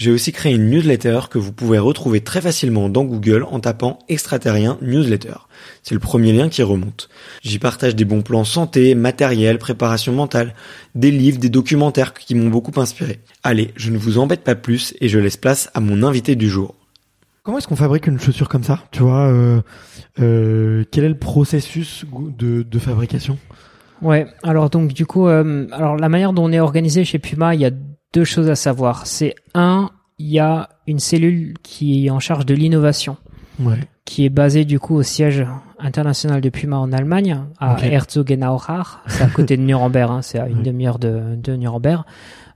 j'ai aussi créé une newsletter que vous pouvez retrouver très facilement dans Google en tapant extraterrien newsletter. C'est le premier lien qui remonte. J'y partage des bons plans santé, matériel, préparation mentale, des livres, des documentaires qui m'ont beaucoup inspiré. Allez, je ne vous embête pas plus et je laisse place à mon invité du jour. Comment est-ce qu'on fabrique une chaussure comme ça? Tu vois, euh, euh, quel est le processus de, de fabrication? Ouais, alors donc du coup, euh, alors la manière dont on est organisé chez Puma, il y a deux choses à savoir. C'est un, il y a une cellule qui est en charge de l'innovation, Ouais. qui est basée du coup au siège international de Puma en Allemagne, à Ok. Herzogenaurach. C'est à côté de Nuremberg, hein, c'est à une Ouais. demi-heure de, de Nuremberg.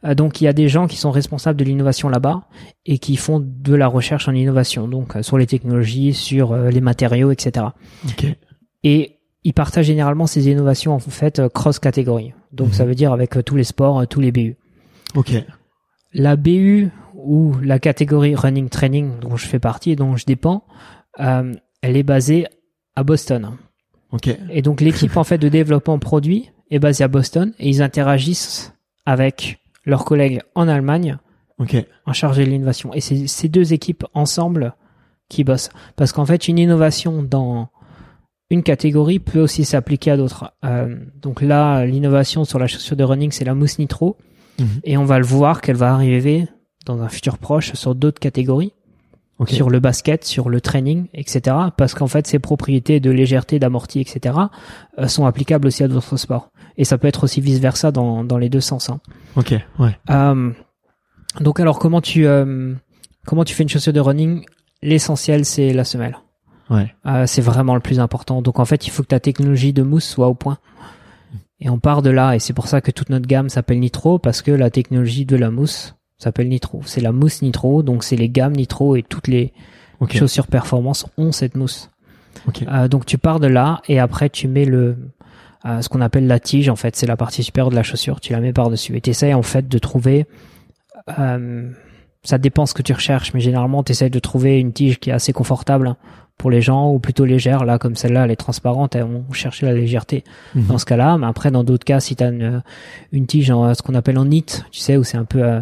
Euh, donc il y a des gens qui sont responsables de l'innovation là-bas et qui font de la recherche en innovation, donc euh, sur les technologies, sur euh, les matériaux, etc. Ok. Et ils partagent généralement ces innovations en fait cross-catégorie. Donc Mhm. ça veut dire avec tous les sports, tous les BU. Ok. La BU ou la catégorie running training dont je fais partie et dont je dépends, euh, elle est basée à Boston. Ok. Et donc l'équipe en fait de développement produit est basée à Boston et ils interagissent avec leurs collègues en Allemagne Ok. en charge de l'innovation. Et c'est ces deux équipes ensemble qui bossent. Parce qu'en fait, une innovation dans une catégorie peut aussi s'appliquer à d'autres. Euh, donc là, l'innovation sur la chaussure de running, c'est la mousse nitro. Mhm. Et on va le voir qu'elle va arriver dans un futur proche sur d'autres catégories, Ok. sur le basket, sur le training, etc. Parce qu'en fait, ces propriétés de légèreté, d'amorti, etc. euh, sont applicables aussi à d'autres sports. Et ça peut être aussi vice versa dans, dans les deux sens. hein. Ok. Ouais. Euh, donc alors comment tu euh, comment tu fais une chaussure de running? L'essentiel c'est la semelle. Ouais. Euh, c'est vraiment le plus important. Donc en fait il faut que ta technologie de mousse soit au point. Et on part de là et c'est pour ça que toute notre gamme s'appelle Nitro parce que la technologie de la mousse s'appelle Nitro. C'est la mousse Nitro donc c'est les gammes Nitro et toutes les chaussures performance ont cette mousse. Euh, donc tu pars de là et après tu mets le euh, ce qu'on appelle la tige en fait. C'est la partie supérieure de la chaussure. Tu la mets par dessus et t'essayes en fait de trouver euh, ça dépend ce que tu recherches mais généralement t'essayes de trouver une tige qui est assez confortable pour les gens ou plutôt légère là comme celle-là elle est transparente et on cherchait la légèreté Mhm. dans ce cas-là mais après dans d'autres cas si t'as une, une tige en ce qu'on appelle en knit tu sais où c'est un peu euh,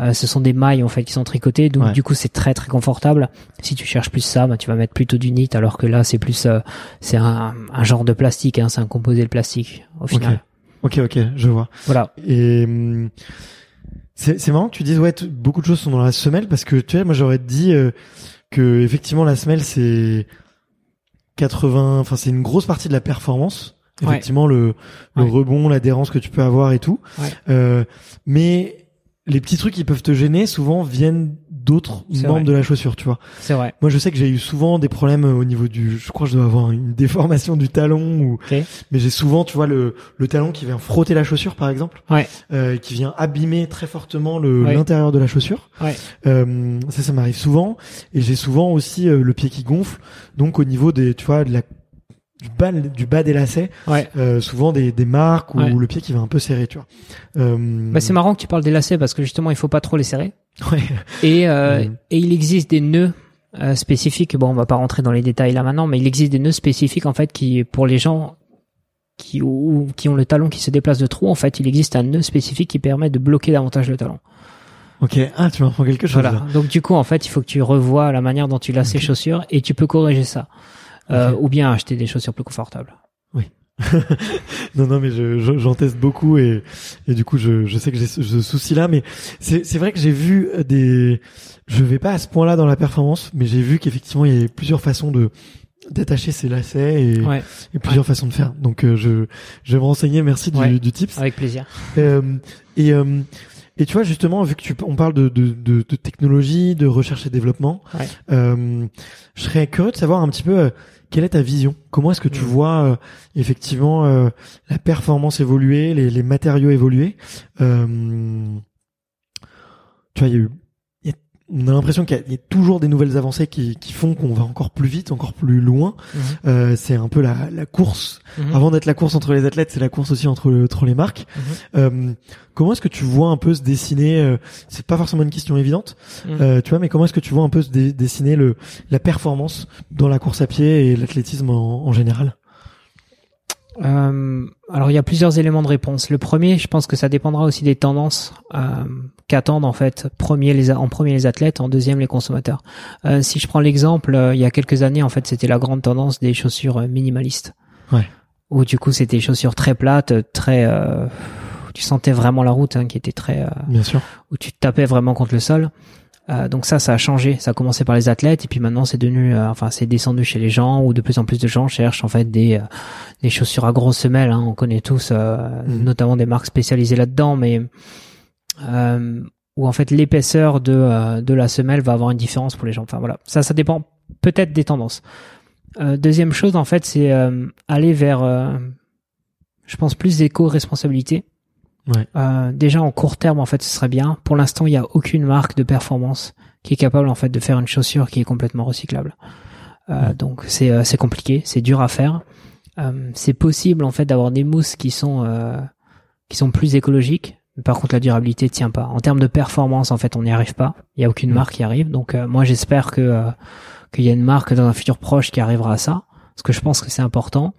euh, ce sont des mailles en fait qui sont tricotées donc Ouais. du coup c'est très très confortable si tu cherches plus ça bah, tu vas mettre plutôt du knit alors que là c'est plus euh, c'est un, un genre de plastique hein, c'est un composé de plastique au final Ok. Ok. Je vois. voilà Et hum, c'est c'est marrant que tu dises ouais t- beaucoup de choses sont dans la semelle parce que tu vois moi j'aurais dit euh, que effectivement la semelle c'est 80 enfin c'est une grosse partie de la performance Ouais. effectivement le, le Ouais. rebond, l'adhérence que tu peux avoir et tout. Ouais. Euh, mais les petits trucs qui peuvent te gêner souvent viennent d'autres membres vrai. de la chaussure, tu vois. C'est vrai. Moi, je sais que j'ai eu souvent des problèmes au niveau du, je crois que je dois avoir une déformation du talon ou, mais j'ai souvent, tu vois, le, le talon qui vient frotter la chaussure, par exemple, Ouais. euh, qui vient abîmer très fortement le, Ouais. l'intérieur de la chaussure. Ouais. Euh, ça, ça m'arrive souvent. Et j'ai souvent aussi euh, le pied qui gonfle. Donc, au niveau des, tu vois, de la, du bas, du bas des lacets, Ouais. euh, souvent des, des marques ou Ouais. le pied qui va un peu serrer, tu vois. Euh, Bah, c'est marrant que tu parles des lacets parce que justement, il faut pas trop les serrer. Ouais. Et, euh, Mhm. et il existe des nœuds euh, spécifiques. Bon, on va pas rentrer dans les détails là maintenant, mais il existe des nœuds spécifiques en fait qui, pour les gens qui, ou, qui ont le talon qui se déplace de trop, en fait, il existe un nœud spécifique qui permet de bloquer davantage le talon. Ok. Ah, tu m'apprends quelque chose. Voilà. là. Donc du coup, en fait, il faut que tu revoies la manière dont tu lasses ces Ok. chaussures et tu peux corriger ça. Euh. Ou bien acheter des chaussures plus confortables. Non, non, mais je, je- j'en teste beaucoup et, et du coup, je, je sais que j'ai ce, ce souci-là, mais c'est, c'est vrai que j'ai vu des, je vais pas à ce point-là dans la performance, mais j'ai vu qu'effectivement, il y a plusieurs façons de, d'attacher ces lacets et, Ouais, et plusieurs façons de faire. Donc, euh, je, je vais me renseigner. Merci du, Ouais. du tips. avec plaisir. Euh, et, euh, et tu vois, justement, vu que tu, on parle de, de, de, de technologie, de recherche et développement, Ouais. euh, je serais curieux de savoir un petit peu euh, quelle est ta vision? Comment est-ce que tu Mm. vois euh, effectivement euh, la performance évoluer, les, les matériaux évoluer? Euh, tu vois, il y a eu, on a l'impression qu'il y a, il y a toujours des nouvelles avancées qui, qui font qu'on va encore plus vite, encore plus loin. Mhm. Euh, c'est un peu la, la course Mhm. avant d'être la course entre les athlètes, c'est la course aussi entre, entre les marques. Mhm. Euh, comment est-ce que tu vois un peu se dessiner euh, C'est pas forcément une question évidente, euh, tu vois, mais comment est-ce que tu vois un peu se dessiner le la performance dans la course à pied et l'athlétisme en, en général? Euh, alors il y a plusieurs éléments de réponse. Le premier, je pense que ça dépendra aussi des tendances euh, qu'attendent en fait premier les, en premier les athlètes, en deuxième les consommateurs. Euh, si je prends l'exemple, euh, il y a quelques années en fait c'était la grande tendance des chaussures euh, minimalistes. Ouais. Où du coup c'était des chaussures très plates, très euh, où tu sentais vraiment la route hein, qui était très euh, Bien sûr. où tu tapais vraiment contre le sol. Euh, donc ça, ça a changé. Ça a commencé par les athlètes et puis maintenant c'est devenu, euh, enfin c'est descendu chez les gens où de plus en plus de gens cherchent en fait des euh, des chaussures à grosses semelles. Hein. On connaît tous, euh, Mhm. notamment des marques spécialisées là-dedans, mais euh, où en fait l'épaisseur de euh, de la semelle va avoir une différence pour les gens. Enfin voilà, ça ça dépend peut-être des tendances. Euh, deuxième chose en fait, c'est euh, aller vers, euh, je pense plus d'éco-responsabilité. Ouais. Euh, déjà en court terme en fait ce serait bien. Pour l'instant il n'y a aucune marque de performance qui est capable en fait de faire une chaussure qui est complètement recyclable. Euh, Ouais. Donc c'est euh, c'est compliqué, c'est dur à faire. Euh, c'est possible en fait d'avoir des mousses qui sont euh, qui sont plus écologiques. Mais Par contre la durabilité tient pas. En termes de performance en fait on n'y arrive pas. Il y a aucune marque qui arrive. Donc euh, moi j'espère que euh, qu'il y a une marque dans un futur proche qui arrivera à ça. Parce que je pense que c'est important.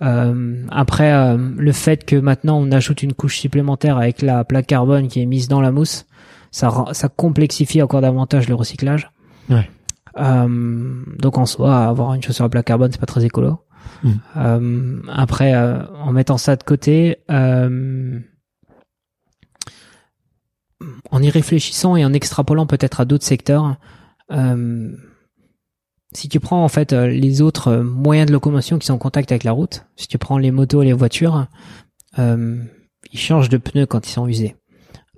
Euh, après, euh, le fait que maintenant on ajoute une couche supplémentaire avec la plaque carbone qui est mise dans la mousse, ça, ça complexifie encore davantage le recyclage. Ouais. Euh, donc en soi, avoir une chaussure à plaque carbone, c'est pas très écolo. Mm. Euh, après, euh, en mettant ça de côté, euh, en y réfléchissant et en extrapolant peut-être à d'autres secteurs, euh, si tu prends en fait euh, les autres euh, moyens de locomotion qui sont en contact avec la route, si tu prends les motos et les voitures, euh, ils changent de pneus quand ils sont usés.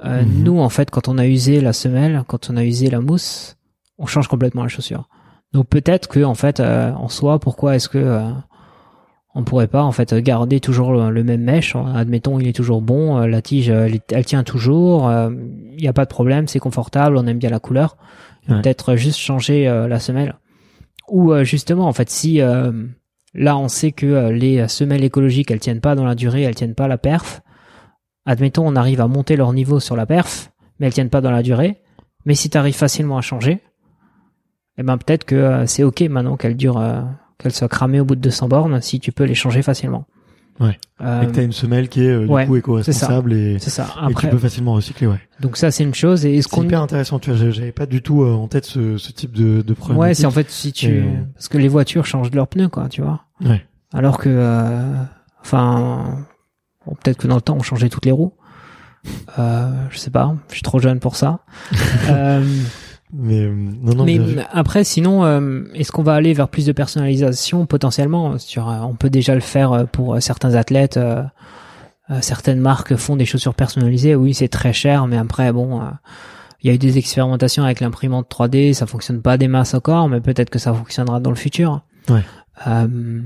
Euh, Mhm. Nous, en fait, quand on a usé la semelle, quand on a usé la mousse, on change complètement la chaussure. Donc peut-être que en fait, euh, en soi, pourquoi est-ce que euh, on pourrait pas en fait garder toujours le, le même mèche Admettons, il est toujours bon, euh, la tige, elle, tient toujours, euh, il n'y a pas de problème, c'est confortable, on aime bien la couleur. Ouais. Peut-être juste changer euh, la semelle. Ou euh, justement, en fait, si euh, là on sait que euh, les semelles écologiques elles tiennent pas dans la durée, elles tiennent pas la perf. Admettons, on arrive à monter leur niveau sur la perf, mais elles tiennent pas dans la durée. Mais si tu facilement à changer, eh ben peut-être que c'est ok maintenant qu'elles durent, qu'elles soient cramées au bout de 200 bornes, si tu peux les changer facilement. Ouais. Euh, et que t'as une semelle qui est euh, du ouais, coup éco-responsable et, et tu peux facilement recycler, ouais. donc ça c'est une chose. Et est-ce qu'on hyper intéressant, tu vois, j'avais- pas du tout euh, en tête ce, ce type de, de problème. Ouais, c'est en fait si tu Et, euh, parce que les voitures changent de leurs pneus quoi, tu vois. Ouais. Alors que euh, enfin bon, peut-être que dans le temps on changeait toutes les roues. Euh, je sais pas, je suis trop jeune pour ça. euh, Mais euh, non, non. Mais vu. après, sinon, euh, est-ce qu'on va aller vers plus de personnalisation potentiellement sur, euh, On peut déjà le faire euh, pour euh, certains athlètes. euh, euh, certaines marques font des chaussures personnalisées. Oui, c'est très cher, mais après, bon, euh, il y a eu des expérimentations avec l'imprimante 3D. Ça fonctionne pas des masses encore, mais peut-être que ça fonctionnera dans le futur. Ouais. Euh,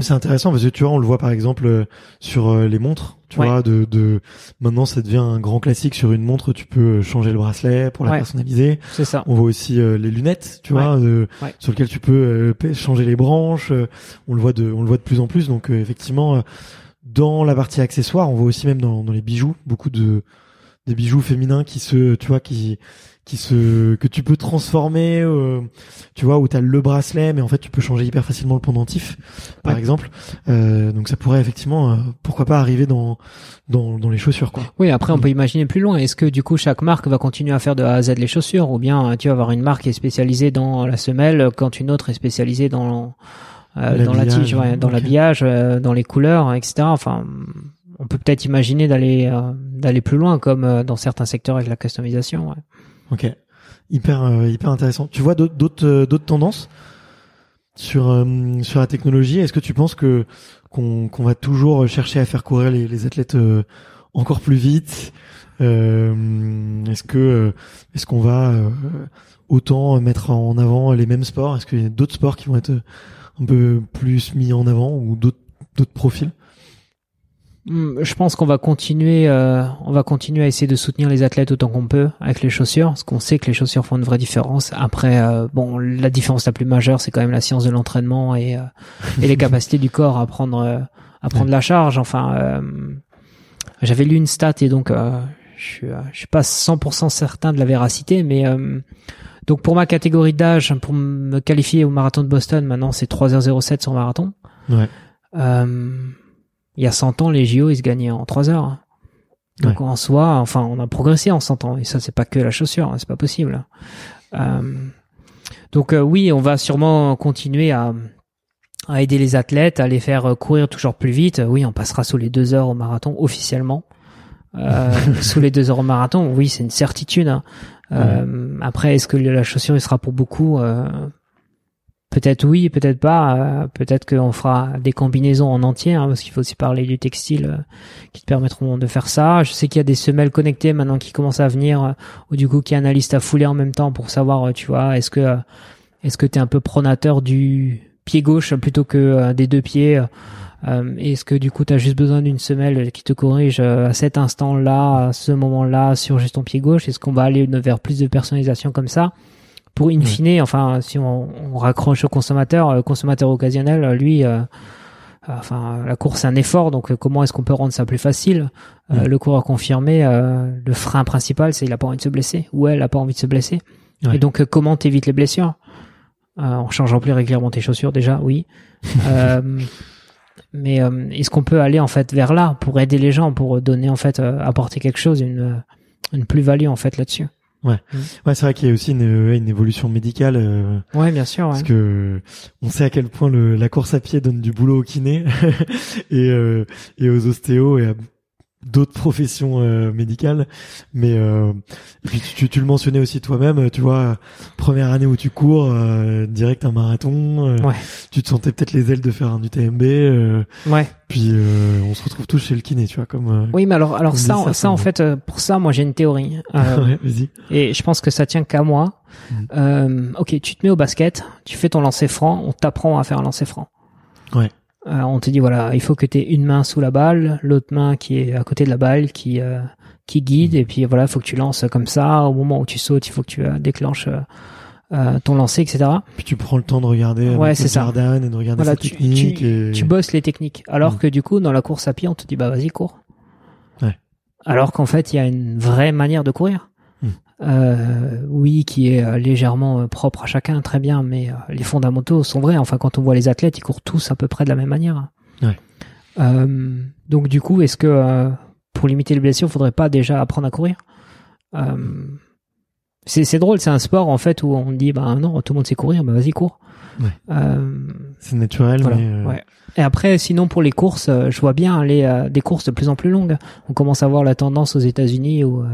C'est intéressant parce que tu vois, on le voit par exemple euh, sur euh, les montres. Tu Ouais. vois, de, de maintenant ça devient un grand classique sur une montre. Tu peux euh, changer le bracelet pour la Ouais. personnaliser. c'est ça. On voit aussi euh, les lunettes, tu Ouais. vois, sur lesquelles tu peux euh, changer les branches. on le voit de, on le voit de plus en plus. Donc euh, effectivement, dans la partie accessoires, on voit aussi même dans, dans les bijoux beaucoup de des bijoux féminins qui se, tu vois, qui qui se que tu peux transformer, euh, tu vois, où t'as le bracelet, mais en fait tu peux changer hyper facilement le pendentif, par Ouais. exemple. Euh, donc ça pourrait effectivement, euh, pourquoi pas arriver dans dans dans les chaussures, quoi. Oui, après on Mm. peut imaginer plus loin. Est-ce que du coup chaque marque va continuer à faire de A à Z les chaussures, ou bien tu vas avoir une marque qui est spécialisée dans la semelle, quand une autre est spécialisée dans euh, dans la tige, dans l'habillage, euh, dans les couleurs, etc. Enfin, on peut peut-être imaginer d'aller euh, d'aller plus loin, comme euh, dans certains secteurs avec la customisation. Ouais. Ok, hyper euh, hyper intéressant. Tu vois d'autres d'autres tendances sur sur la technologie? Est-ce que tu penses que qu'on va toujours chercher à faire courir les, les athlètes encore plus vite? Est-ce que est-ce qu'on va autant mettre en avant les mêmes sports? Est-ce qu'il y a d'autres sports qui vont être un peu plus mis en avant ou d'autres d'autres profils? Je pense qu'on va continuer, euh, on va continuer à essayer de soutenir les athlètes autant qu'on peut avec les chaussures, parce qu'on sait que les chaussures font une vraie différence. Après, euh, bon, la différence la plus majeure, c'est quand même la science de l'entraînement et, euh, et les capacités du corps à prendre, euh, à prendre la charge. Enfin, euh, j'avais lu une stat et donc euh, je suis, je suis pas 100% certain de la véracité, mais euh, donc pour ma catégorie d'âge, pour me qualifier au marathon de Boston, maintenant c'est 3h07 sur marathon. Ouais. Euh, il y a 100 ans, les JO, ils se gagnaient en 3 heures. Donc en soi, enfin, on a progressé en 100 ans. Et ça, c'est pas que la chaussure, hein, c'est pas possible. Euh, donc euh, oui, on va sûrement continuer à, à aider les athlètes, à les faire euh, courir toujours plus vite. Oui, on passera sous les 2 heures au marathon officiellement. Euh, sous les 2 heures au marathon, oui, c'est une certitude. hein. Euh, Après, est-ce que la chaussure, il sera pour beaucoup Peut-être oui, peut-être pas. euh, peut-être qu'on fera des combinaisons en entier, hein, parce qu'il faut aussi parler du textile euh, qui te permettront de faire ça. Je sais qu'il y a des semelles connectées maintenant qui commencent à venir, euh, ou du coup qui analysent ta foulée en même temps pour savoir, tu vois, est-ce que est-ce que t'es un peu pronateur du pied gauche plutôt que des deux pieds Est-ce que du coup t'as juste besoin d'une semelle qui te corrige à cet instant-là, à ce moment-là, sur juste ton pied gauche? Est-ce qu'on va aller vers plus de personnalisation comme ça? Pour in Ouais. fine, enfin, si on, on raccroche au consommateur, le consommateur occasionnel, euh, lui, euh, enfin, la course c'est un effort, donc euh, comment est-ce qu'on peut rendre ça plus facile? Euh, Ouais. Le coureur confirmé, euh, le frein principal, c'est il a pas envie de se blesser, ou elle a pas envie de se blesser. Ouais. Et donc, euh, comment t'évites les blessures? Euh, En changeant plus régulièrement tes chaussures, déjà, oui. Euh, mais euh, est-ce qu'on peut aller en fait vers là pour aider les gens, pour donner en fait, euh, apporter quelque chose, une une plus-value en fait là-dessus? Ouais, c'est vrai qu'il y a aussi une, ouais, une évolution médicale. euh, Ouais, bien sûr. Ouais. Parce que on sait à quel point le, la course à pied donne du boulot aux kinés et, euh, et aux ostéos et à d'autres professions euh, médicales. Mais euh, et puis tu, tu, tu le mentionnais aussi toi-même, tu vois, première année où tu cours, euh, direct un marathon, euh, Ouais. tu te sentais peut-être les ailes de faire un UTMB, euh, Ouais. puis euh, on se retrouve tous chez le kiné, tu vois, comme... euh, Oui, mais alors, alors ça, ça, en fait, euh, pour ça, moi, j'ai une théorie. Euh, ouais, vas-y. et je pense que ça tient qu'à moi. Euh, ok, tu te mets au basket, tu fais ton lancer franc, on t'apprend à faire un lancer franc. Ouais. Euh, on te dit voilà, il faut que tu aies une main sous la balle, l'autre main qui est à côté de la balle, qui euh, qui guide, et puis voilà, il faut que tu lances comme ça. Au moment où tu sautes, il faut que tu euh, déclenches euh, euh, ton lancer, etc. Puis tu prends le temps de regarder Ouais, c'est ça. Et de regarder Voilà, tu, technique. tu, et... tu bosses les techniques. Alors Mm. que du coup, dans la course à pied, on te dit bah vas-y cours. Ouais. Alors qu'en fait, il y a une vraie manière de courir. Euh, oui, qui est euh, légèrement euh, propre à chacun, très bien, mais les fondamentaux sont vrais. Enfin, quand on voit les athlètes, ils courent tous à peu près de la même manière. Ouais. Euh, donc du coup, est-ce que euh, pour limiter les blessures, faudrait pas déjà apprendre à courir? C'est drôle, c'est un sport en fait où on dit bah non, tout le monde sait courir, bah vas-y cours. Ouais. C'est naturel, voilà, mais... ouais. Et après, sinon pour les courses, je vois bien les euh, des courses de plus en plus longues. On commence à voir la tendance aux États-Unis où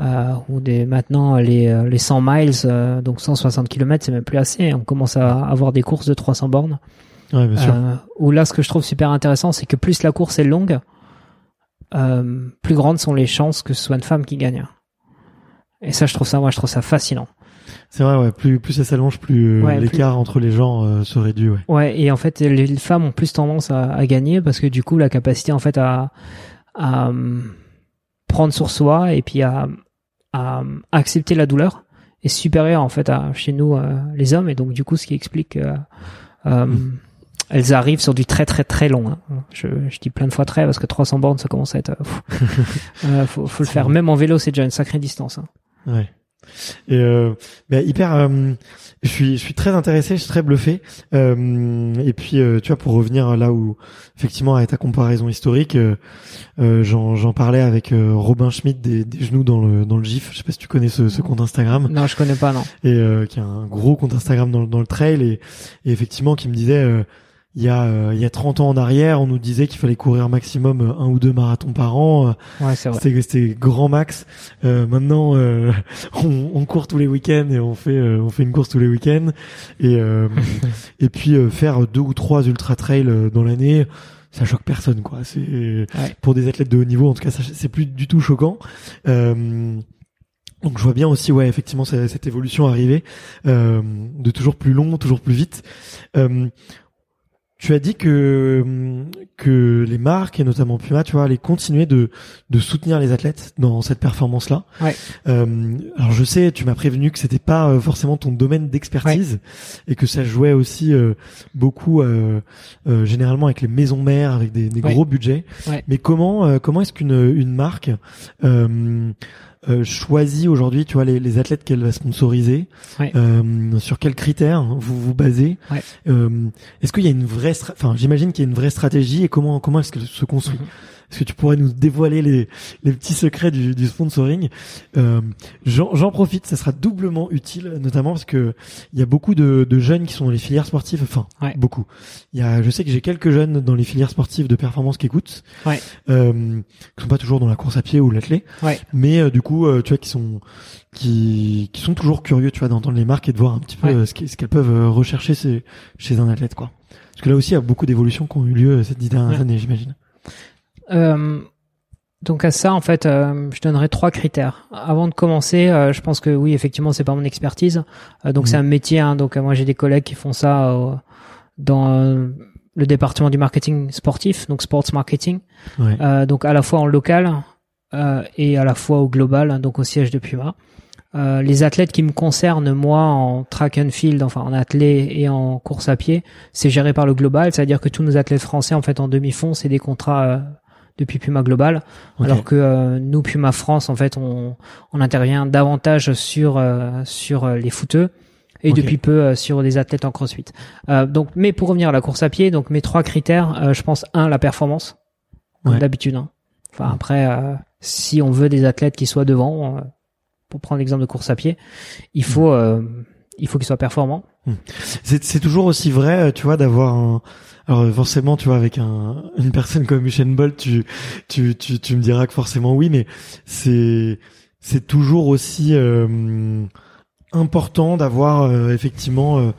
euh, ou des maintenant les euh, les 100 miles, euh, donc 160 km, c'est même plus assez. On commence à avoir des courses de 300 bornes. Ouais, bien sûr. Euh, où là, ce que je trouve super intéressant, c'est que plus la course est longue, euh, plus grandes sont les chances que ce soit une femme qui gagne. Et ça, je trouve ça, moi, je trouve ça fascinant. C'est vrai, ouais. Plus, plus ça s'allonge, plus euh, Ouais, l'écart entre les gens euh, se réduit, ouais. Ouais, et en fait, les, les femmes ont plus tendance à, à gagner parce que du coup, la capacité en fait à, à hum, prendre sur soi et puis à, à accepter la douleur est supérieure en fait à chez nous euh, les hommes et donc du coup, ce qui explique que euh, Mm. elles arrivent sur du très très très long. hein. Je, je dis plein de fois très parce que 300 bornes, ça commence à être. euh. Euh, faut, faut le faire. Même en vélo, c'est déjà une sacrée distance. hein. Ouais. Et euh, bah, hyper. euh, je suis, je suis très intéressé, je suis très bluffé. Euh, et puis, euh, tu vois, pour revenir là où, effectivement, à ta comparaison historique, euh, euh, j'en, parlais avec Robin Schmidt des, des genoux dans le dans le GIF. Je sais pas si tu connais ce, ce compte Instagram Non, je connais pas, non. et euh, qui a un gros compte Instagram dans, le- dans le trail et, et effectivement qui me disait. Il y a euh, il y a 30 ans en arrière, on nous disait qu'il fallait courir maximum euh, un ou deux marathons par an. Euh, Ouais, c'est vrai. c'était c'était grand max. Euh, maintenant, euh, on, on court tous les week-ends et on fait euh, on fait une course tous les week-ends et euh, et puis euh, faire deux ou trois ultra trails dans l'année, ça choque personne quoi. C'est pour des athlètes de haut niveau en tout cas, ça- c'est plus du tout choquant. Euh, donc je vois bien aussi ouais effectivement cette, cette évolution arriver euh, de toujours plus long, toujours plus vite. Tu as dit que que les marques et notamment Puma, tu vois, allaient continuer de de soutenir les athlètes dans cette performance-là. Ouais. Euh, alors je sais, tu m'as prévenu que c'était pas euh, forcément ton domaine d'expertise et que ça jouait aussi euh, beaucoup euh, euh, généralement avec les maisons mères, avec des, des Ouais. gros budgets. Ouais. Mais comment euh, comment est-ce qu'une une marque euh, choisit aujourd'hui, tu vois, les, les athlètes qu'elle va sponsoriser Ouais. euh, Sur quels critères vous vous basez Ouais. Euh, Est-ce qu'il y a une vraie, enfin, j'imagine qu'il y a une vraie stratégie et comment comment est-ce qu'elle se construit? Mhm. Est-ce que tu pourrais nous dévoiler les, les petits secrets du, du sponsoring euh, J'en profite, ça sera doublement utile, notamment parce que il y a beaucoup de, de jeunes qui sont dans les filières sportives. Enfin, Ouais. beaucoup. Il y a, je sais que j'ai quelques jeunes dans les filières sportives de performance qui écoutent, Ouais. euh, qui sont pas toujours dans la course à pied ou l'athlé, Ouais. mais euh, du coup, euh, tu vois, qui sont qui qui sont toujours curieux, tu vois, d'entendre les marques et de voir un petit peu euh, ce qu'elles peuvent euh, rechercher chez, chez un athlète, quoi. Parce que là aussi, il y a beaucoup d'évolutions qui ont eu lieu euh, ces dix dernières années, j'imagine. Euh, donc à ça, en fait, euh, je donnerais trois critères. Avant de commencer, euh, je pense que oui, effectivement, c'est pas mon expertise. Euh, donc Mhm. c'est un métier. Hein, donc euh, moi, j'ai des collègues qui font ça euh, dans euh, le département du marketing sportif, donc sports marketing. Ouais. Euh, donc à la fois en local euh, et à la fois au global, hein, donc au siège de Puma. Euh, les athlètes qui me concernent, moi, en track and field, enfin en athlé et en course à pied, c'est géré par le global, c'est-à-dire que tous nos athlètes français, en fait, en demi-fond, c'est des contrats euh, depuis Puma Global, alors que euh, nous, Puma France, en fait, on, on intervient davantage sur euh, sur euh, les footeux et depuis peu euh, sur des athlètes en crossfit. Euh, donc, mais pour revenir à la course à pied, donc mes trois critères, euh, je pense un la performance, Ouais. d'habitude. hein. Enfin après, euh, si on veut des athlètes qui soient devant, euh, pour prendre l'exemple de course à pied, il faut euh, il faut qu'ils soient performants. C'est c'est toujours aussi vrai, tu vois, d'avoir un. Alors forcément, tu vois, avec un, une personne comme Usain Bolt, tu, tu, tu, tu me diras que forcément oui, mais c'est, c'est toujours aussi euh, important d'avoir euh, effectivement euh,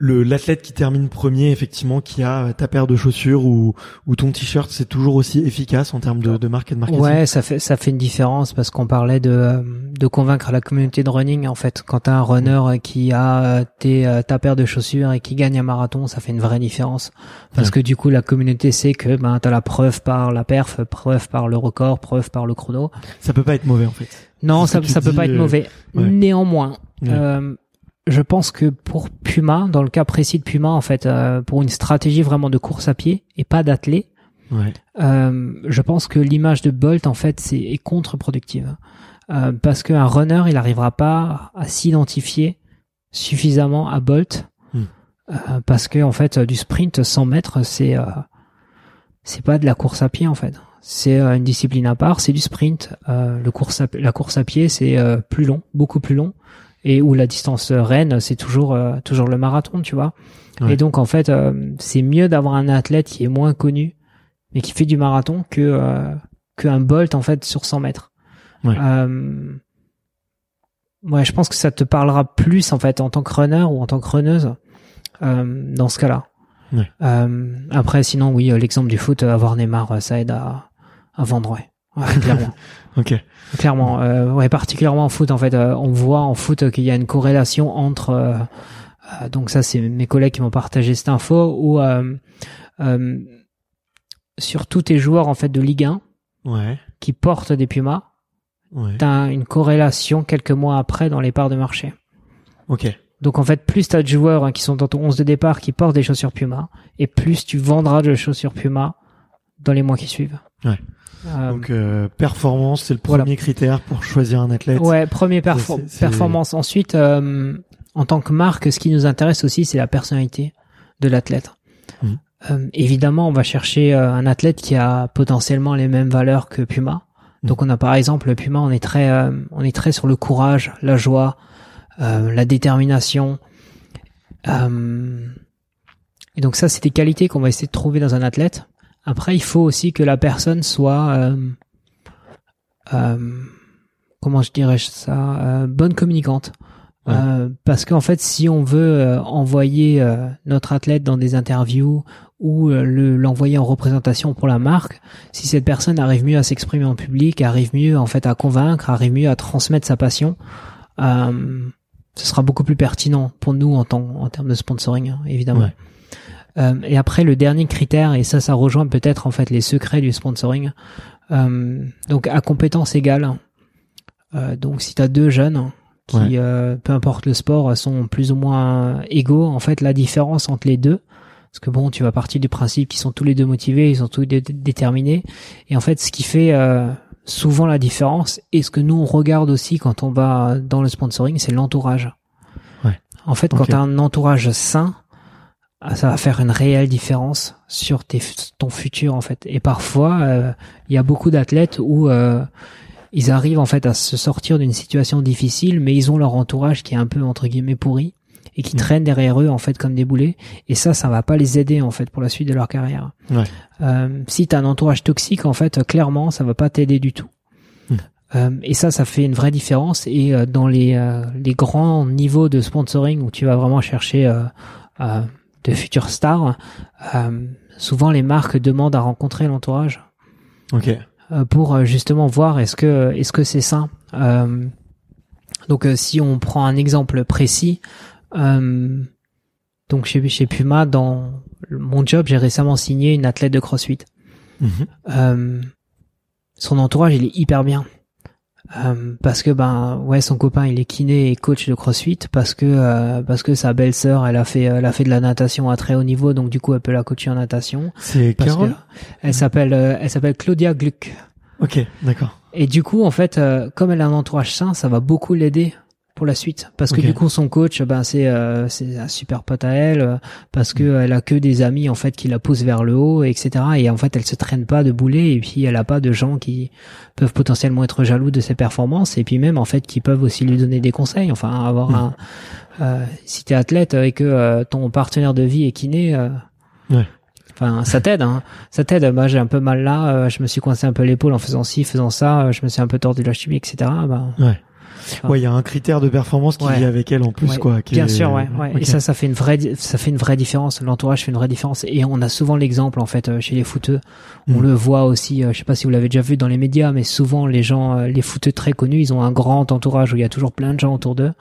le l'athlète qui termine premier, effectivement, qui a ta paire de chaussures ou, ou ton t-shirt, c'est toujours aussi efficace en termes de, de marque et de marketing? Ouais, ça fait ça fait une différence parce qu'on parlait de euh, de convaincre la communauté de running en fait. Quand t'as un runner qui a euh, tes euh, ta paire de chaussures et qui gagne un marathon, ça fait une vraie différence parce Ouais. que du coup la communauté sait que ben t'as la preuve par la perf, preuve par le record, preuve par le chrono. Ça peut pas être mauvais en fait. Non, ça ça peut pas être euh, mauvais. ouais. Néanmoins, Ouais. euh, je pense que pour Puma, dans le cas précis de Puma, en fait, euh, pour une stratégie vraiment de course à pied et pas d'athlé, Ouais. euh, je pense que l'image de Bolt, en fait, c'est est contre-productive. Euh, parce qu'un runner, il n'arrivera pas à s'identifier suffisamment à Bolt. Hmm. Euh, parce que, en fait, du sprint 100 mètres, c'est euh, c'est pas de la course à pied, en fait. C'est euh, une discipline à part, c'est du sprint. Euh, le course à- la course à pied, c'est euh, plus long, beaucoup plus long. Et où la distance reine, c'est toujours euh, toujours le marathon, tu vois. Ouais. Et donc, en fait, euh, c'est mieux d'avoir un athlète qui est moins connu, mais qui fait du marathon que euh, qu'un Bolt en fait sur 100 mètres. Ouais. Euh, ouais, je pense que ça te parlera plus en fait en tant que runner ou en tant que runneuse euh, dans ce cas-là. Ouais. Euh, après, sinon, oui, euh, l'exemple du foot, avoir Neymar, euh, ça aide à, à vendre, ouais. Ouais, clairement. Ok. Clairement, euh, ouais, particulièrement en foot, en fait, euh, on voit en foot qu'il y a une corrélation entre. euh, euh, donc ça, c'est mes collègues qui m'ont partagé cette info où euh, euh, sur tous tes joueurs en fait de Ligue 1 Ouais. qui portent des Pumas, Ouais. t'as une corrélation quelques mois après dans les parts de marché. Ok. Donc en fait, plus t'as de joueurs hein, qui sont dans ton 11 de départ qui portent des chaussures Puma, et plus tu vendras de chaussures Puma dans les mois qui suivent. Ouais. Euh, Donc euh, performance, c'est le Voilà. premier critère pour choisir un athlète. Ouais, premier perfor- performance. Ensuite, euh, en tant que marque, ce qui nous intéresse aussi, c'est la personnalité de l'athlète. Mhm. Euh, évidemment, on va chercher euh, un athlète qui a potentiellement les mêmes valeurs que Puma. Donc, on a par exemple Puma, on est très, on est très sur le courage, la joie, euh, la détermination. Euh, et donc ça, c'est des qualités qu'on va essayer de trouver dans un athlète. Après, il faut aussi que la personne soit euh, euh, comment je dirais ça, euh, bonne communicante. Ouais. Euh, parce qu'en fait, si on veut euh, envoyer notre athlète dans des interviews ou le- l'envoyer en représentation pour la marque, si cette personne arrive mieux à s'exprimer en public, arrive mieux en fait à convaincre, arrive mieux à transmettre sa passion, euh, ce sera beaucoup plus pertinent pour nous en, temps, en termes de sponsoring, hein, évidemment. Ouais. Euh, et après, le dernier critère, et ça, ça rejoint peut-être en fait les secrets du sponsoring. Euh, donc, à compétence égale. Euh, donc, si tu as deux jeunes qui, Ouais. euh, peu importe le sport, sont plus ou moins égaux, en fait, la différence entre les deux, parce que bon, tu vas partir du principe qu'ils sont tous les deux motivés, ils sont tous dé- déterminés, et en fait, ce qui fait euh, souvent la différence, et ce que nous on regarde aussi quand on va dans le sponsoring, c'est l'entourage. Ouais. En fait, quand tu as un entourage sain, ça va faire une réelle différence sur tes, ton futur en fait. Et parfois, euh, il y a beaucoup d'athlètes où euh, ils arrivent en fait à se sortir d'une situation difficile, mais ils ont leur entourage qui est un peu entre guillemets pourri et qui Mm. traîne derrière eux en fait comme des boulets. Et ça, ça va pas les aider en fait pour la suite de leur carrière. Ouais. Euh, si t'as un entourage toxique, en fait, clairement, ça va pas t'aider du tout. Mm. Euh, et ça, ça fait une vraie différence. Et euh, dans les, euh, les grands niveaux de sponsoring où tu vas vraiment chercher de futures stars, euh, souvent les marques demandent à rencontrer l'entourage Ok. euh, pour euh, justement voir est-ce que est-ce que c'est sain. Euh, donc euh, si on prend un exemple précis, euh, donc chez, chez Puma, dans mon job, j'ai récemment signé une athlète de CrossFit. Euh, son entourage, il est hyper bien. Euh, parce que ben ouais son copain il est kiné et coach de CrossFit parce que euh, parce que sa belle-sœur elle a fait elle a fait de la natation à très haut niveau donc du coup elle peut la coacher en natation. C'est Carole? elle s'appelle euh, elle s'appelle Claudia Gluck. Ok, d'accord. et du coup, en fait, euh, comme elle a un entourage sain, ça va beaucoup l'aider pour la suite. Parce que du coup, son coach, ben c'est euh, c'est un super pote à elle, euh, parce que elle a que des amis en fait qui la poussent vers le haut, etc. Et en fait, elle se traîne pas de boulet, et puis elle a pas de gens qui peuvent potentiellement être jaloux de ses performances, et puis même en fait qui peuvent aussi lui donner des conseils. Enfin, avoir Mhm. un euh, si t'es athlète et que euh, ton partenaire de vie est kiné. euh, Ouais. Enfin, ça t'aide, hein. Ça t'aide. Moi, j'ai un peu mal là. euh, je me suis coincé un peu l'épaule en faisant ci, faisant ça. euh, je me suis un peu tordu la cheville, etc. Ben, Ouais. Ah. Ouais, il y a un critère de performance qui Ouais. avec elle en plus, ouais, quoi. qui bien est- sûr, ouais, ouais. Et ça, ça fait une vraie, ça fait une vraie différence. L'entourage fait une vraie différence. Et on a souvent l'exemple, en fait, euh, chez les footeux. On Mm. le voit aussi. euh, je sais pas si vous l'avez déjà vu dans les médias, mais souvent les gens, euh, les footeux très connus, ils ont un grand entourage où il y a toujours plein de gens autour d'eux.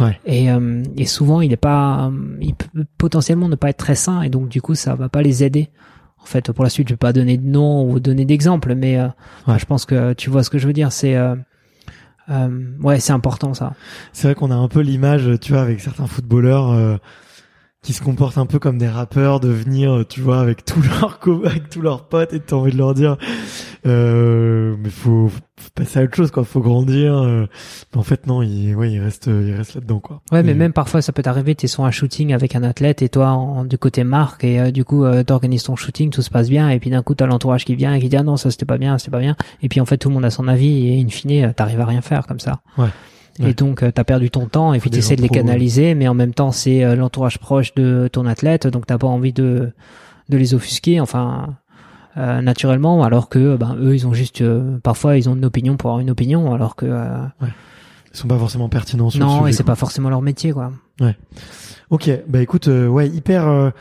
Ouais. Et, euh, et souvent, il est pas, il peut potentiellement ne pas être très sain, et donc du coup, ça va pas les aider. En fait, pour la suite, je vais pas donner de nom ou donner d'exemple, mais euh, Ouais. je pense que tu vois ce que je veux dire. C'est, euh, ouais, c'est important ça. C'est vrai qu'on a un peu l'image, tu vois, avec certains footballeurs euh, qui se comportent un peu comme des rappeurs, de venir, tu vois, avec tous leurs co- avec tous leurs potes, et t'as envie de leur dire, euh, mais faut, faut passer à autre chose, quoi. Faut grandir. euh. Mais en fait, non, il, ouais, il reste, il reste là-dedans, quoi. Ouais, mais Et- même parfois, ça peut t'arriver, t'es sur un shooting avec un athlète et toi, en, du côté marque, et euh, du coup, euh, t'organises ton shooting, tout se passe bien, et puis d'un coup, t'as l'entourage qui vient et qui dit, ah non, ça c'était pas bien, c'était pas bien. Et puis en fait, tout le monde a son avis, et in fine, euh, t'arrives à rien faire comme ça. Ouais. Et Ouais. donc, euh, t'as perdu ton temps, et puis des t'essaies de les ouais. canaliser, mais en même temps, c'est euh, l'entourage proche de ton athlète, donc t'as pas envie de, de les offusquer, enfin, euh, naturellement, alors que ben eux ils ont juste euh, parfois ils ont une opinion pour avoir une opinion, alors que euh, Ils sont pas forcément pertinents sur le non sujet, et c'est pas forcément leur métier quoi. Ok, bah écoute, ouais, hyper.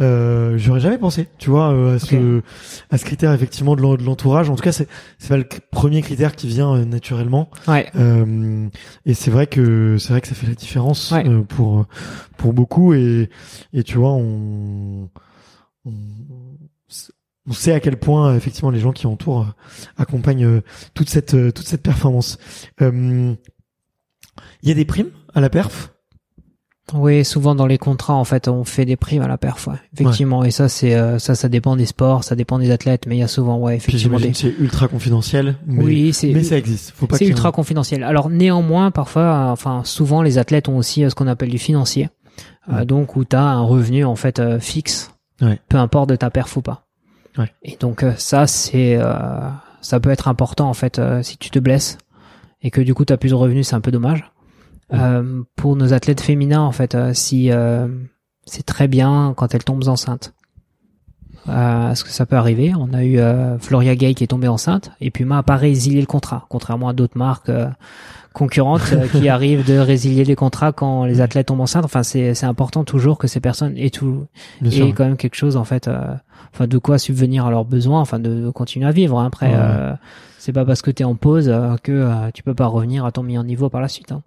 Euh, J'aurais jamais pensé, tu vois, euh, à ce à ce critère effectivement de l'en- de l'entourage. En tout cas, c'est c'est pas le premier critère qui vient euh, naturellement. Ouais. Euh, et c'est vrai que c'est vrai que ça fait la différence Ouais. euh, pour pour beaucoup et et tu vois on on, on sait à quel point effectivement les gens qui entourent accompagnent toute cette toute cette performance. Euh, Il y a des primes à la perf? Oui, souvent dans les contrats, en fait, on fait des primes à la perf, ouais. Effectivement. Et ça, c'est euh, ça, ça dépend des sports, ça dépend des athlètes, mais il y a souvent, ouais, effectivement des. c'est ultra confidentiel, mais, oui, c'est mais ça existe. Faut pas c'est ultra un- confidentiel. Alors néanmoins, parfois, euh, enfin souvent, les athlètes ont aussi euh, ce qu'on appelle du financier, Euh, Ouais. donc où tu as un revenu en fait euh, fixe, Ouais. peu importe de ta perf ou pas. Ouais. Et donc euh, ça, c'est euh, ça peut être important en fait euh, si tu te blesses et que du coup tu as plus de revenus, c'est un peu dommage. Euh, pour nos athlètes féminins, en fait, euh, si euh, c'est très bien quand elles tombent enceintes. Euh, parce que ça peut arriver? On a eu euh, Floria Gay qui est tombée enceinte et puis m'a pas résilié le contrat, contrairement à d'autres marques euh, concurrentes euh, qui arrivent de résilier les contrats quand les athlètes tombent enceintes. Enfin, c'est c'est important toujours que ces personnes aient tout Bien sûr. quand même quelque chose en fait, euh, enfin de quoi subvenir à leurs besoins, enfin de, de continuer à vivre. hein. Après, Ouais, euh, c'est pas parce que t'es en pause euh, que euh, tu peux pas revenir à ton meilleur niveau par la suite. Hein.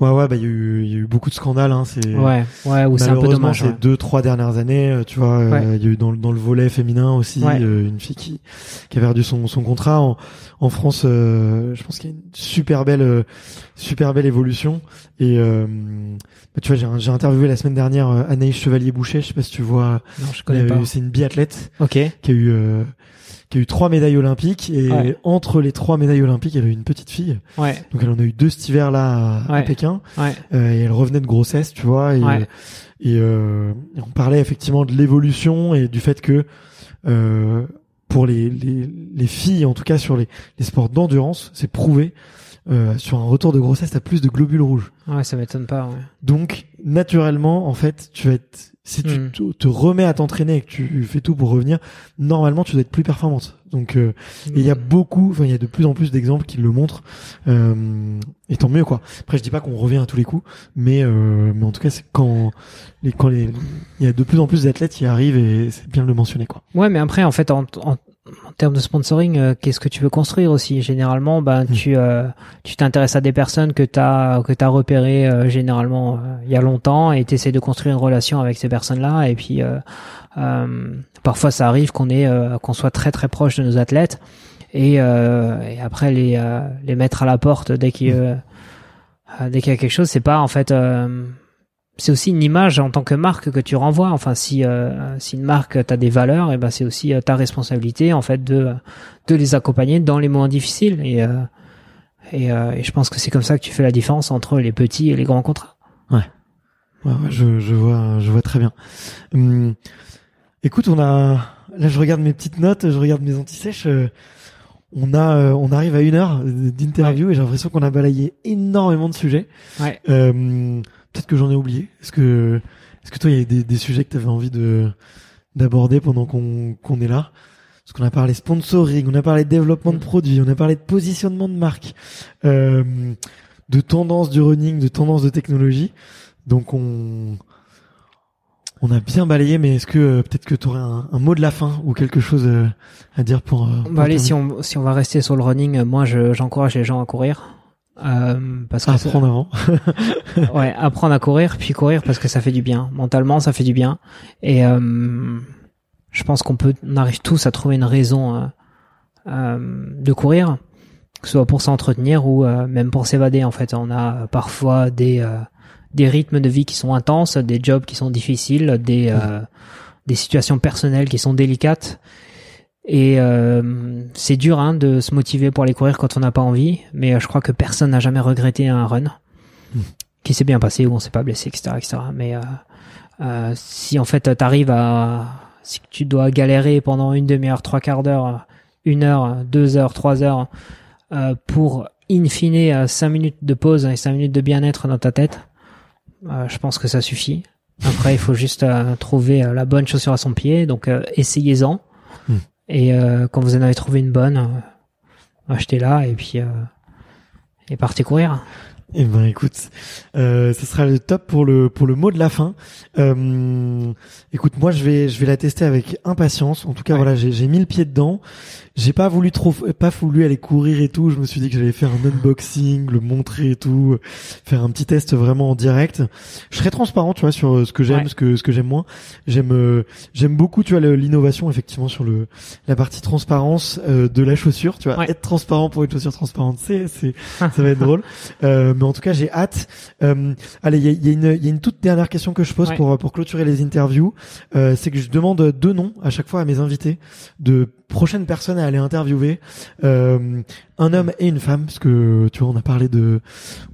Ouais, ouais, bah il y a eu il y a eu beaucoup de scandales. Hein, c'est Ouais, ouais, ou c'est un peu Malheureusement, dommage. ces ouais. deux trois dernières années, euh, tu vois, euh, Ouais. il y a eu dans, le- dans le volet féminin aussi Ouais. euh, une fille qui, qui a perdu son, son contrat en, en France. euh, je pense qu'il y a une super belle euh, super belle évolution. Et euh, bah, tu vois, j'ai, interviewé la semaine dernière euh, Anaïs Chevalier Boucher. Je sais pas si tu vois. Non, je connais euh, pas. C'est une biathlète Ok. qui a eu euh, qui a eu trois médailles olympiques et Ouais. entre les trois médailles olympiques, elle a eu une petite fille. Ouais, Donc elle en a eu deux cet hiver là à, à Ouais. Pékin. ouais, Euh, et elle revenait de grossesse, tu vois, et, Ouais. et, euh, et on parlait effectivement de l'évolution et du fait que euh, pour les, les, les filles, en tout cas sur les, les sports d'endurance, c'est prouvé, euh, sur un retour de grossesse, t'as plus de globules rouges. ouais, ça m'étonne pas. Ouais. Donc, naturellement, en fait, tu vas être, si tu Mm. te, remets à t'entraîner et que tu fais tout pour revenir, normalement, tu dois être plus performante. Donc, euh, il y a beaucoup, enfin, il y a de plus en plus d'exemples qui le montrent. Euh, et tant mieux, quoi. Après, je dis pas qu'on revient à tous les coups, mais, euh, mais en tout cas, c'est quand les, quand les, il y a de plus en plus d'athlètes qui arrivent et c'est bien de le mentionner, quoi. Ouais, mais après, en fait, en, en, en termes de sponsoring, euh, qu'est-ce que tu veux construire aussi? Généralement, ben, Mm. tu euh, tu t'intéresses à des personnes que t'as que t'as repérées euh, généralement euh, il y a longtemps et t'essaies de construire une relation avec ces personnes-là. Et puis, euh, euh, parfois, ça arrive qu'on est euh, qu'on soit très très proche de nos athlètes et, euh, et après les euh, les mettre à la porte dès qu'il euh, dès qu'il y a quelque chose. C'est pas en fait. C'est aussi une image en tant que marque que tu renvoies. Enfin, si euh, si une marque t'as des valeurs, et ben c'est aussi euh, ta responsabilité en fait de de les accompagner dans les moments difficiles. Et euh, et, euh, et je pense que c'est comme ça que tu fais la différence entre les petits et les grands contrats. Ouais, ouais, je, je vois, je vois très bien. Hum, écoute, on a, là, je regarde mes petites notes, je regarde mes antisèches. euh, on a, euh, on arrive à une heure d'interview et j'ai l'impression qu'on a balayé énormément de sujets. Ouais. Euh, Peut-être que j'en ai oublié. Est-ce que, est-ce que toi, il y a des, des sujets que tu avais envie de d'aborder pendant qu'on qu'on est là? Parce qu'on a parlé sponsoring, on a parlé de développement de produits, on a parlé de positionnement de marque, euh, de tendance du running, de tendance de technologie. Donc on on a bien balayé, mais est-ce que euh, peut-être que tu aurais un, un mot de la fin ou quelque chose euh, à dire pour, euh, pour Bah allez, si on si on va rester sur le running, moi je j'encourage les gens à courir. Euh, parce que à ça- prendre avant. ouais, apprendre à courir, puis courir parce que ça fait du bien. Mentalement, ça fait du bien. Et euh, je pense qu'on peut, on arrive tous à trouver une raison euh, euh, de courir, que ce soit pour s'entretenir ou euh, même pour s'évader. En fait, on a parfois des euh, des rythmes de vie qui sont intenses, des jobs qui sont difficiles, des euh, des situations personnelles qui sont délicates. Et euh, c'est dur hein, de se motiver pour aller courir quand on n'a pas envie, mais euh, je crois que personne n'a jamais regretté un run qui s'est bien passé, où on s'est pas blessé, etc., etc. Mais euh, euh, si en fait t'arrives à, si tu dois galérer pendant une demi-heure, trois quarts d'heure, une heure, deux heures, trois heures, euh, pour in fine cinq minutes de pause et cinq minutes de bien-être dans ta tête, euh, je pense que ça suffit. Après, il faut juste trouver la bonne chaussure à son pied, donc essayez-en. Hmm. Et euh, quand vous en avez trouvé une bonne, euh, achetez là et puis euh, et partez courir. Eh ben écoute, euh, ce sera le top pour le pour le mot de la fin. Euh, écoute, moi je vais je vais la tester avec impatience. En tout cas, Ouais. voilà, j'ai j'ai mis le pied dedans. J'ai pas voulu trop pas voulu aller courir et tout. Je me suis dit que j'allais faire un unboxing, le montrer et tout, faire un petit test vraiment en direct. Je serai transparent, tu vois, sur euh, ce que j'aime, Ouais. ce que ce que j'aime moins. J'aime euh, j'aime beaucoup, tu vois, l'innovation effectivement sur le la partie transparence euh, de la chaussure. Tu vois, Ouais. être transparent pour une chaussure transparente, c'est c'est ça va être drôle. Mais en tout cas, j'ai hâte. Euh, allez, il y y y a une toute dernière question que je pose Ouais. pour pour clôturer les interviews. Euh, c'est que je demande deux noms à chaque fois à mes invités de prochaines personnes à aller interviewer. Euh, un homme et une femme, parce que tu vois, on a parlé de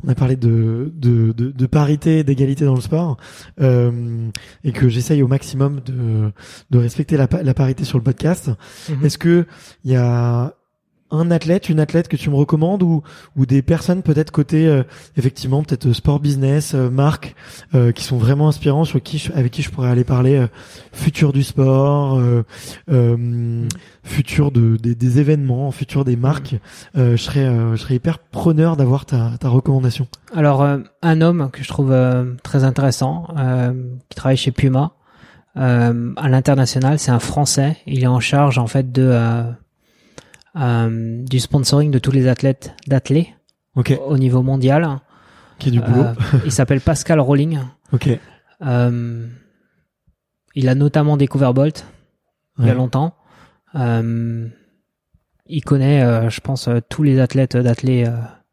on a parlé de de de, de parité, d'égalité dans le sport, euh, et que j'essaye au maximum de de respecter la, la parité sur le podcast. Mhm. Est-ce que il y a un athlète, une athlète que tu me recommandes ou des personnes peut-être côté euh, effectivement peut-être euh, sport business, euh, marque euh, qui sont vraiment inspirants sur qui avec qui je pourrais aller parler futur du sport, futur de des, événements, futur des marques. Je serais hyper preneur d'avoir ta ta recommandation. Alors un homme que je trouve très intéressant, qui travaille chez Puma à l'international, c'est un Français. Il est en charge en fait de euh, du sponsoring de tous les athlètes d'athlètes Ok. au niveau mondial. Qui est du boulot. Euh, il s'appelle Pascal Rolling. ok. Euh, il a notamment découvert Bolt il y a longtemps. Il connaît, je pense, tous les athlètes d'athlètes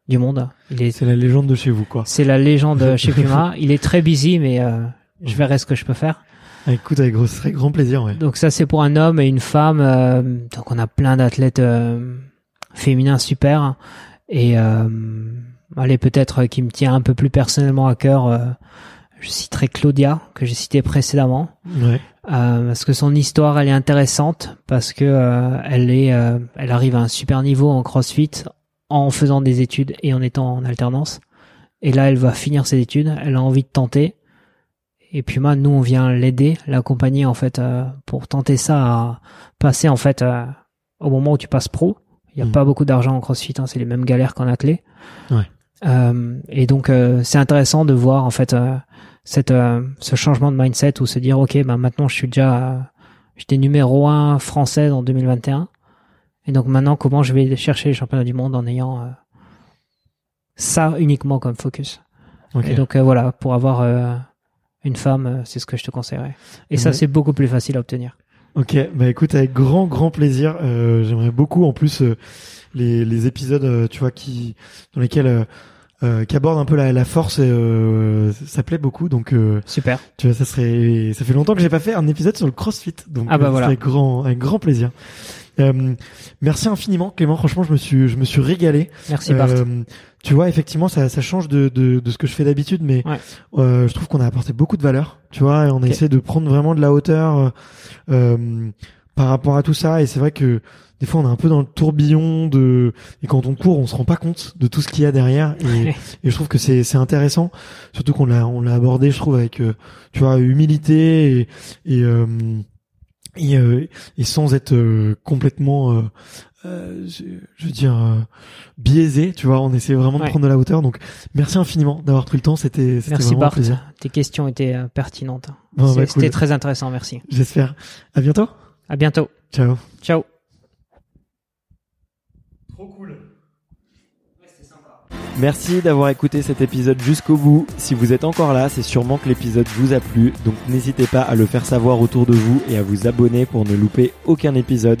du monde. C'est la légende de chez vous quoi. C'est la légende chez Puma. Il est très busy, mais euh, je verrai ce que je peux faire. Ah, Écoute avec gros, serait grand plaisir ouais. Donc ça, c'est pour un homme et une femme. euh, donc on a plein d'athlètes euh, féminins super. Et euh, allez, peut-être euh, qui me tient un peu plus personnellement à cœur. euh, je citerai Claudia, que j'ai cité précédemment. Ouais. Euh, parce que son histoire elle est intéressante parce que euh, elle est euh, elle arrive à un super niveau en CrossFit en faisant des études et en étant en alternance et là elle va finir ses études elle a envie de tenter et puis moi nous on vient l'aider l'accompagner en fait euh, pour tenter ça à passer en fait euh, au moment où tu passes pro il y a Mhm. pas beaucoup d'argent en CrossFit hein, c'est les mêmes galères qu'en athlée Ouais. Euh, et donc euh, c'est intéressant de voir en fait euh, cette euh, ce changement de mindset ou se dire ok ben maintenant je suis déjà euh, j'étais numéro un française en 2021 et donc maintenant comment je vais chercher les championnats du monde en ayant euh, ça uniquement comme focus? Ok. et donc euh, voilà pour avoir euh, une femme euh, c'est ce que je te conseillerais et ça c'est beaucoup plus facile à obtenir Ok, bah écoute, avec grand grand plaisir. Euh, J'aimerais beaucoup en plus euh, les, les épisodes, euh, tu vois, qui dans lesquels euh, euh, qui abordent un peu la, la force. euh, ça plaît beaucoup, donc euh, super tu vois, ça serait. Ça fait longtemps que j'ai pas fait un épisode sur le CrossFit, donc Ah bah ce voilà. serait avec grand avec grand plaisir. Euh, merci infiniment, Clément. Franchement, je me suis je me suis régalé. merci Bart tu vois, effectivement, ça, ça change de, de, de ce que je fais d'habitude, mais Ouais. euh, je trouve qu'on a apporté beaucoup de valeur, tu vois, et on a essayé de prendre vraiment de la hauteur euh, euh, par rapport à tout ça. Et c'est vrai que des fois, on est un peu dans le tourbillon de, et quand on court, on se rend pas compte de tout ce qu'il y a derrière. Et, et je trouve que c'est c'est intéressant, surtout qu'on l'a on l'a abordé, je trouve, avec euh, tu vois humilité et et, euh, et, euh, et sans être euh, complètement euh, je, je veux dire euh, biaisé, tu vois, on essaie vraiment de Ouais. prendre de la hauteur. Donc merci infiniment d'avoir pris le temps, c'était c'était merci vraiment un Bart plaisir. tes questions étaient euh, pertinentes Bon, bah, c'était cool. très intéressant merci J'espère. À bientôt. à bientôt Ciao. ciao Merci d'avoir écouté cet épisode jusqu'au bout. Si vous êtes encore là, c'est sûrement que l'épisode vous a plu, donc n'hésitez pas à le faire savoir autour de vous et à vous abonner pour ne louper aucun épisode.